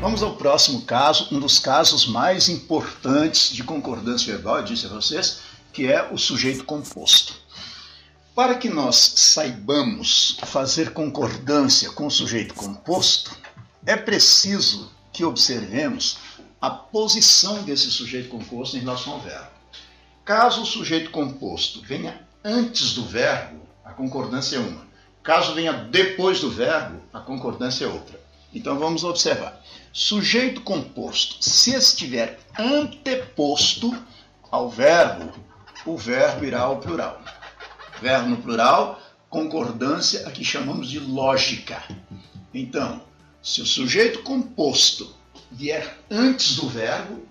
Vamos ao próximo caso, um dos casos mais importantes de concordância verbal, eu disse a vocês, que é o sujeito composto. Para que nós saibamos fazer concordância com o sujeito composto, é preciso que observemos a posição desse sujeito composto em relação ao verbo. Caso o sujeito composto venha antes do verbo, a concordância é uma. Caso venha depois do verbo, a concordância é outra. Então vamos observar. Sujeito composto, se estiver anteposto ao verbo, o verbo irá ao plural. Verbo no plural, concordância, aqui chamamos de lógica. Então, se o sujeito composto vier antes do verbo,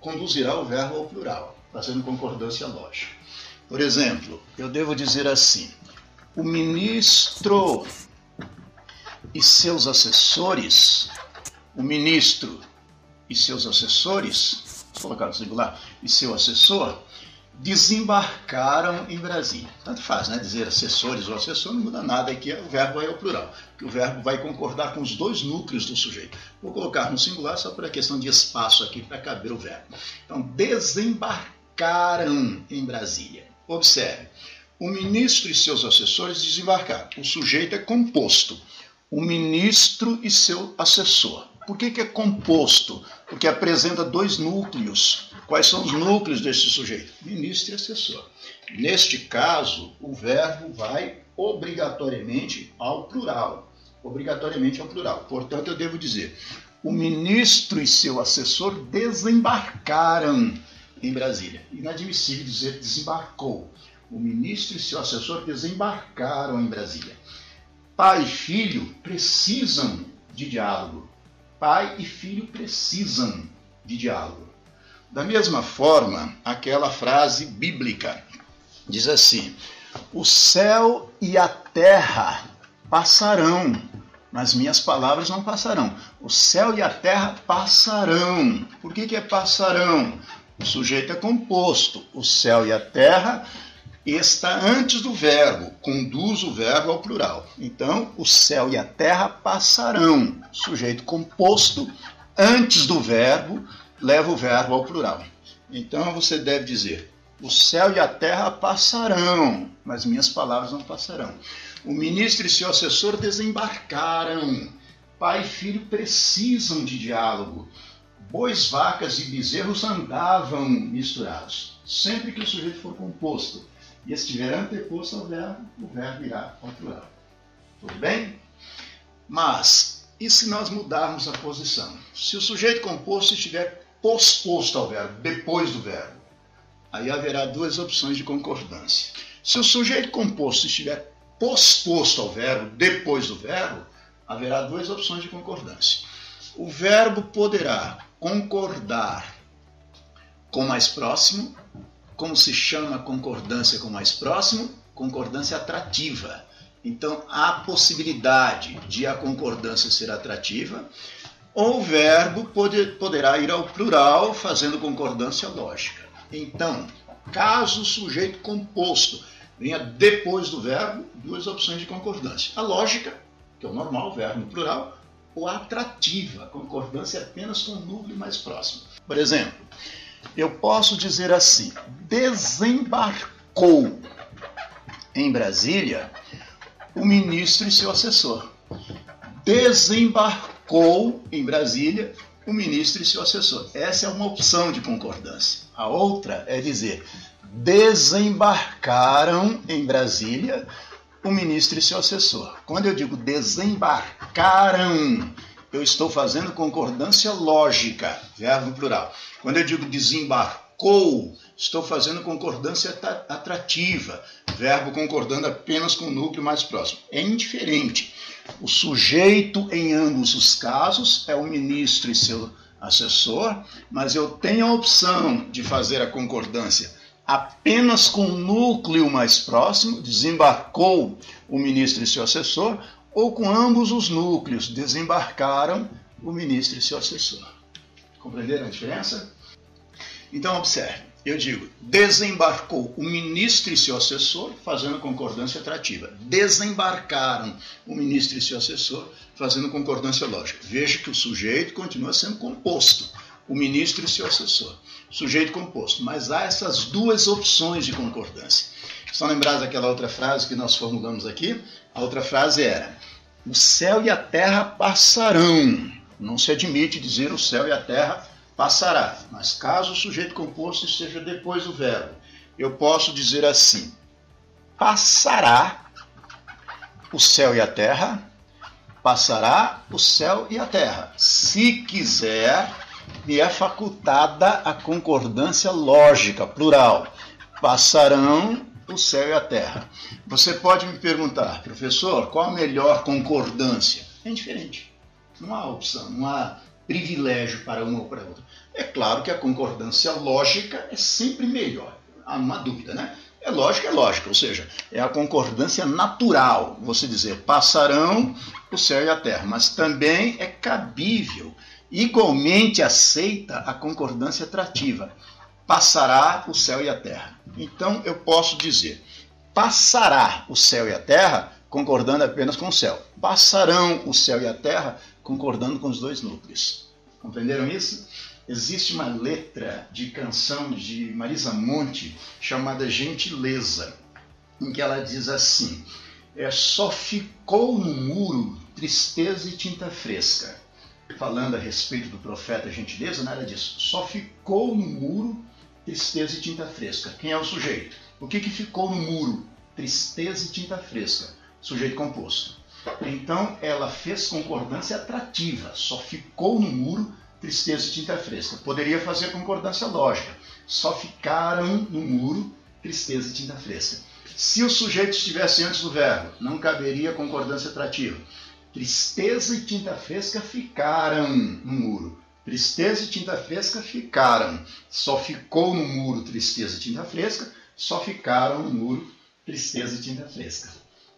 conduzirá o verbo ao plural, fazendo concordância lógica. Por exemplo, eu devo dizer assim: o ministro e seus assessores, o ministro e seus assessores, vou colocar no singular, e seu assessor, desembarcaram em Brasília. Tanto faz, né? Dizer assessores ou assessor não muda nada, aqui o verbo é o plural, que o verbo vai concordar com os dois núcleos do sujeito. Vou colocar no singular só por a questão de espaço aqui para caber o verbo. Então, desembarcaram em Brasília. Observe, o ministro e seus assessores desembarcaram. O sujeito é composto. O ministro e seu assessor. Por que, que é composto? Porque apresenta dois núcleos. Quais são os núcleos desse sujeito? Ministro e assessor. Neste caso, o verbo vai obrigatoriamente ao plural. Obrigatoriamente ao plural. Portanto, eu devo dizer: o ministro e seu assessor desembarcaram em Brasília. Inadmissível dizer desembarcou. O ministro e seu assessor desembarcaram em Brasília. Pai e filho precisam de diálogo. Pai e filho precisam de diálogo. Da mesma forma, aquela frase bíblica diz assim: O céu e a terra passarão, mas minhas palavras não passarão. O céu e a terra passarão. Por que, que é passarão? O sujeito é composto. O céu e a terra está antes do verbo, conduz o verbo ao plural. Então, o céu e a terra passarão. Sujeito composto, antes do verbo, leva o verbo ao plural. Então, você deve dizer: o céu e a terra passarão, mas minhas palavras não passarão. O ministro e seu assessor desembarcaram. Pai e filho precisam de diálogo. Bois, vacas e bezerros andavam misturados. Sempre que o sujeito for composto e estiver anteposto ao verbo, o verbo irá ao plural. Tudo bem? Mas, e se nós mudarmos a posição? Se o sujeito composto estiver posposto ao verbo, depois do verbo, aí haverá duas opções de concordância. Se o sujeito composto estiver posposto ao verbo, depois do verbo, haverá duas opções de concordância. O verbo poderá concordar com mais próximo como se chama concordância com mais próximo? Concordância atrativa. Então, há possibilidade de a concordância ser atrativa, ou o verbo pode, poderá ir ao plural, fazendo concordância lógica. Então, caso o sujeito composto venha depois do verbo, duas opções de concordância. A lógica, que é o normal, o verbo plural, ou a atrativa, concordância apenas com o núcleo mais próximo. Por exemplo, eu posso dizer assim: desembarcou em Brasília o ministro e seu assessor. Desembarcou em Brasília o ministro e seu assessor. Essa é uma opção de concordância. A outra é dizer: desembarcaram em Brasília o ministro e seu assessor. Quando eu digo desembarcaram, eu estou fazendo concordância lógica, verbo plural. Quando eu digo desembarcou, estou fazendo concordância atrativa, verbo concordando apenas com o núcleo mais próximo. É indiferente. O sujeito em ambos os casos é o ministro e seu assessor, mas eu tenho a opção de fazer a concordância apenas com o núcleo mais próximo, desembarcou o ministro e seu assessor, ou com ambos os núcleos desembarcaram o ministro e seu assessor. Compreenderam a diferença? Então, observe: eu digo, desembarcou o ministro e seu assessor fazendo concordância atrativa. Desembarcaram o ministro e seu assessor fazendo concordância lógica. Veja que o sujeito continua sendo composto, o ministro e seu assessor. Sujeito composto. Mas há essas duas opções de concordância. Estão lembrados daquela outra frase que nós formulamos aqui? A outra frase era: O céu e a terra passarão. Não se admite dizer o céu e a terra passará. Mas caso o sujeito composto esteja depois do verbo, eu posso dizer assim: passará o céu e a terra, passará o céu e a terra. Se quiser, me é facultada a concordância lógica, plural. Passarão o céu e a terra. Você pode me perguntar, professor, qual a melhor concordância? É indiferente. Não há opção, não há privilégio para uma ou para outra. É claro que a concordância lógica é sempre melhor, há uma dúvida, né? É lógica, é lógica, ou seja, é a concordância natural, você dizer, passarão o céu e a terra, mas também é cabível, igualmente aceita a concordância atrativa, passará o céu e a terra. Então eu posso dizer, passará o céu e a terra, concordando apenas com o céu, passarão o céu e a terra, concordando com os dois núcleos. Compreenderam isso? Existe uma letra de canção de Marisa Monte chamada Gentileza, em que ela diz assim: é, só ficou no muro tristeza e tinta fresca. Falando a respeito do profeta Gentileza, nada disso. Só ficou no muro tristeza e tinta fresca. Quem é o sujeito? O que, que ficou no muro? Tristeza e tinta fresca. Sujeito composto. Então ela fez concordância atrativa, só ficou no muro tristeza e tinta fresca. Poderia fazer concordância lógica. Só ficaram no muro tristeza e tinta fresca. Se o sujeito estivesse antes do verbo, não caberia concordância atrativa. Tristeza e tinta fresca ficaram no muro. Tristeza e tinta fresca ficaram. Só ficou no muro tristeza e tinta fresca, só ficaram no muro tristeza e tinta fresca.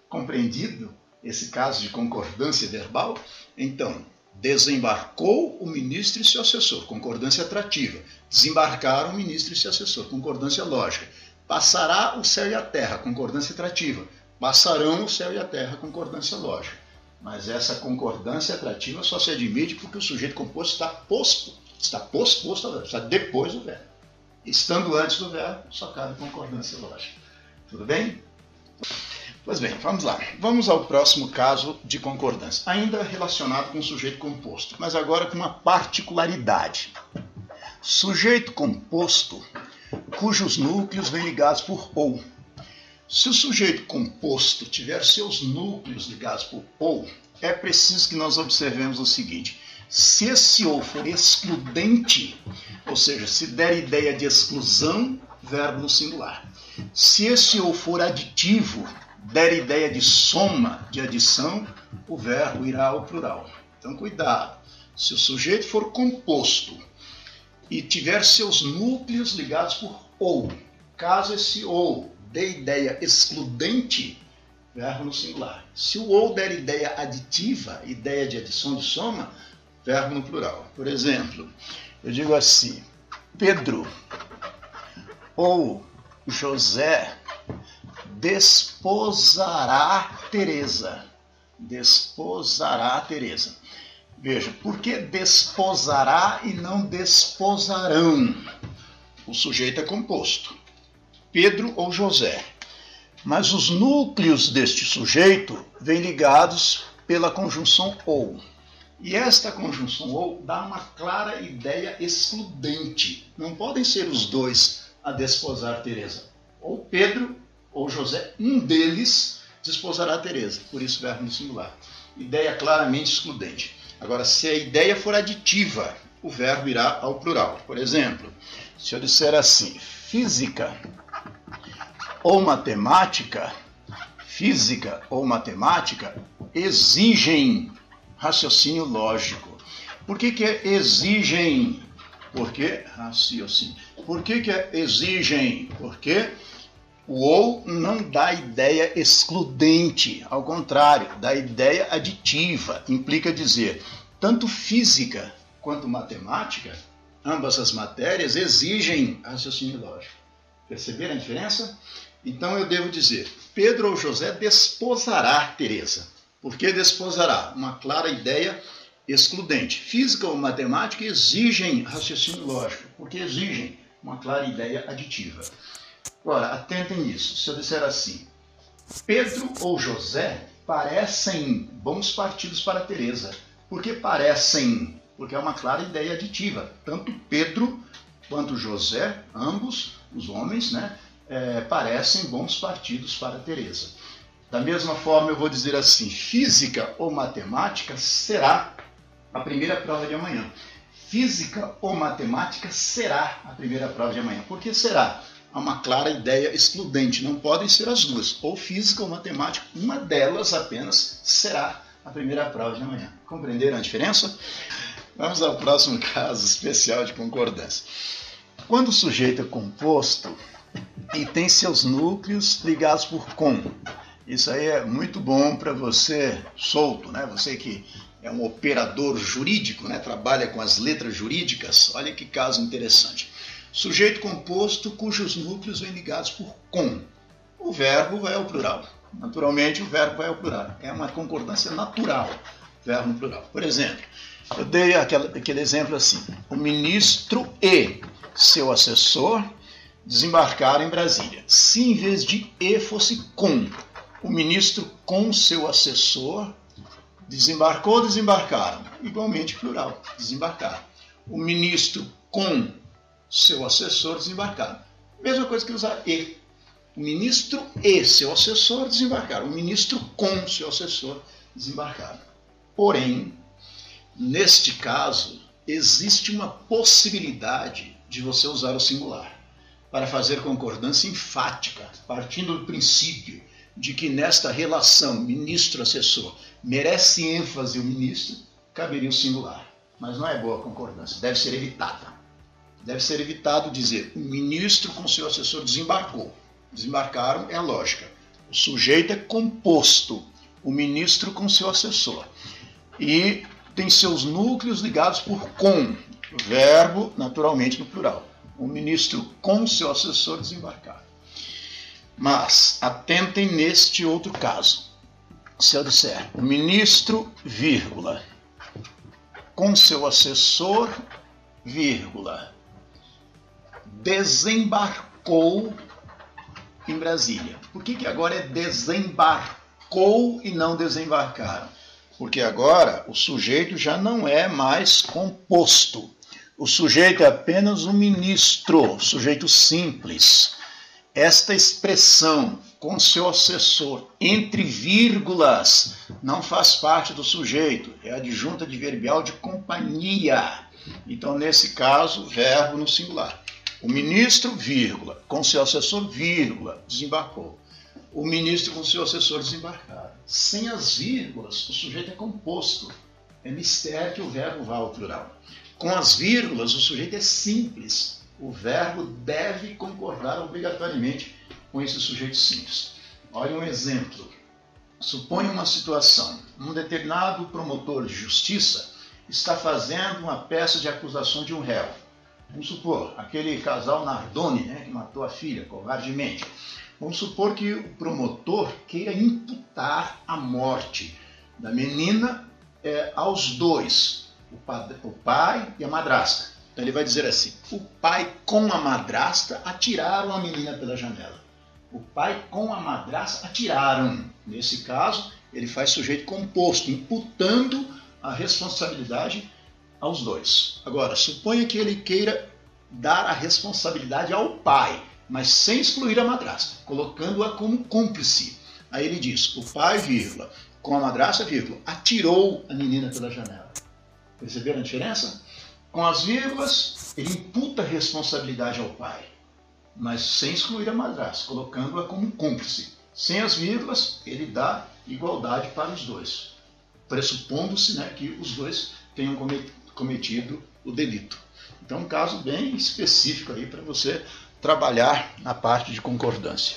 Compreendido esse caso de concordância verbal? Então, Desembarcou o ministro e seu assessor, concordância atrativa. Desembarcaram o ministro e seu assessor, concordância lógica. Passará o céu e a terra, concordância atrativa. Passarão o céu e a terra, concordância lógica. Mas essa concordância atrativa só se admite porque o sujeito composto está posto, está posto, posto está depois do verbo. Estando antes do verbo, só cabe concordância lógica. Tudo bem? Pois bem, vamos lá. Vamos ao próximo caso de concordância, ainda relacionado com o sujeito composto, mas agora com uma particularidade. Sujeito composto cujos núcleos vêm ligados por ou. Se o sujeito composto tiver seus núcleos ligados por ou, é preciso que nós observemos o seguinte: se esse ou for excludente, ou seja, se der ideia de exclusão, verbo no singular. Se esse ou for aditivo, der ideia de soma, de adição, o verbo irá ao plural. Então, cuidado. Se o sujeito for composto e tiver seus núcleos ligados por ou, caso esse ou dê ideia excludente, verbo no singular. Se o ou der ideia aditiva, ideia de adição de soma, verbo no plural. Por exemplo, eu digo assim: Pedro ou José desposará Teresa. Desposará Teresa. Veja, por que desposará e não desposarão? O sujeito é composto. Pedro ou José. Mas os núcleos deste sujeito vêm ligados pela conjunção ou. E esta conjunção ou dá uma clara ideia excludente. Não podem ser os dois a desposar Teresa. Ou Pedro ou José, um deles desposará Teresa, por isso verbo no singular. Ideia claramente excludente. Agora, se a ideia for aditiva, o verbo irá ao plural. Por exemplo, se eu disser assim, física ou matemática, física ou matemática exigem raciocínio lógico. Por que, que exigem? Porque raciocínio. Por que, que exigem? Porque o ou não dá ideia excludente, ao contrário, dá ideia aditiva. Implica dizer, tanto física quanto matemática ambas as matérias exigem raciocínio lógico. Perceberam a diferença? Então eu devo dizer: Pedro ou José desposará Teresa. Por que desposará? Uma clara ideia excludente. Física ou matemática exigem raciocínio lógico, porque exigem uma clara ideia aditiva. Agora, atentem nisso. Se eu disser assim, Pedro ou José parecem bons partidos para Teresa. Por que parecem? Porque é uma clara ideia aditiva. Tanto Pedro quanto José, ambos os homens, né, é, parecem bons partidos para Teresa. Da mesma forma, eu vou dizer assim: física ou matemática será a primeira prova de amanhã. Física ou matemática será a primeira prova de amanhã. Por que será? Há uma clara ideia excludente, não podem ser as duas, ou física ou matemática, uma delas apenas será a primeira prova de amanhã. Compreenderam a diferença? Vamos ao próximo caso especial de concordância. Quando o sujeito é composto e tem seus núcleos ligados por com, isso aí é muito bom para você solto, né? Você que é um operador jurídico, né? trabalha com as letras jurídicas. Olha que caso interessante. Sujeito composto cujos núcleos vêm ligados por com. O verbo vai ao plural. Naturalmente, o verbo vai ao plural. É uma concordância natural, verbo no plural. Por exemplo, eu dei aquele exemplo assim: o ministro e seu assessor desembarcaram em Brasília. Se em vez de e fosse com, o ministro com seu assessor desembarcou, desembarcaram. Igualmente plural, desembarcaram. O ministro com seu assessor desembarcaram. Mesma coisa que usar e. O ministro e seu assessor desembarcaram. O ministro com seu assessor desembarcaram. Porém, neste caso, existe uma possibilidade de você usar o singular para fazer concordância enfática, partindo do princípio de que nesta relação ministro-assessor merece ênfase o ministro, caberia o singular. Mas não é boa a concordância, deve ser evitada. Deve ser evitado dizer o ministro com seu assessor desembarcou. Desembarcaram é lógica. O sujeito é composto, o ministro com seu assessor. E tem seus núcleos ligados por com, verbo naturalmente no plural. O ministro com seu assessor desembarcar. Mas atentem neste outro caso. Se eu disser o ministro, vírgula, com seu assessor, vírgula, desembarcou em Brasília. Por que, que agora é desembarcou e não desembarcaram? Porque agora o sujeito já não é mais composto. O sujeito é apenas um ministro, sujeito simples. Esta expressão com seu assessor entre vírgulas não faz parte do sujeito, é adjunta adverbial de companhia. Então, nesse caso, verbo no singular. O ministro, vírgula, com seu assessor, vírgula, desembarcou. O ministro com seu assessor desembarcaram. Sem as vírgulas, o sujeito é composto. É mistério que o verbo vá ao plural. Com as vírgulas, o sujeito é simples. O verbo deve concordar obrigatoriamente com esse sujeito simples. Olha um exemplo. Suponha uma situação. Um determinado promotor de justiça está fazendo uma peça de acusação de um réu. Vamos supor, aquele casal Nardoni, né, que matou a filha covardemente. Vamos supor que o promotor queira imputar a morte da menina é, aos dois, o, padre, o pai e a madrasta. Então ele vai dizer assim: o pai com a madrasta atiraram a menina pela janela. O pai com a madrasta atiraram. Nesse caso, ele faz sujeito composto, imputando a responsabilidade aos dois. Agora, suponha que ele queira dar a responsabilidade ao pai mas sem excluir a madrasta, colocando-a como cúmplice. Aí ele diz: o pai, vírgula, com a madrasta, vírgula, atirou a menina pela janela. Perceberam a diferença? Com as vírgulas, ele imputa responsabilidade ao pai, mas sem excluir a madrasta, colocando-a como cúmplice. Sem as vírgulas, ele dá igualdade para os dois, pressupondo-se né, que os dois tenham cometido o delito. Então, um caso bem específico aí para você trabalhar na parte de concordância.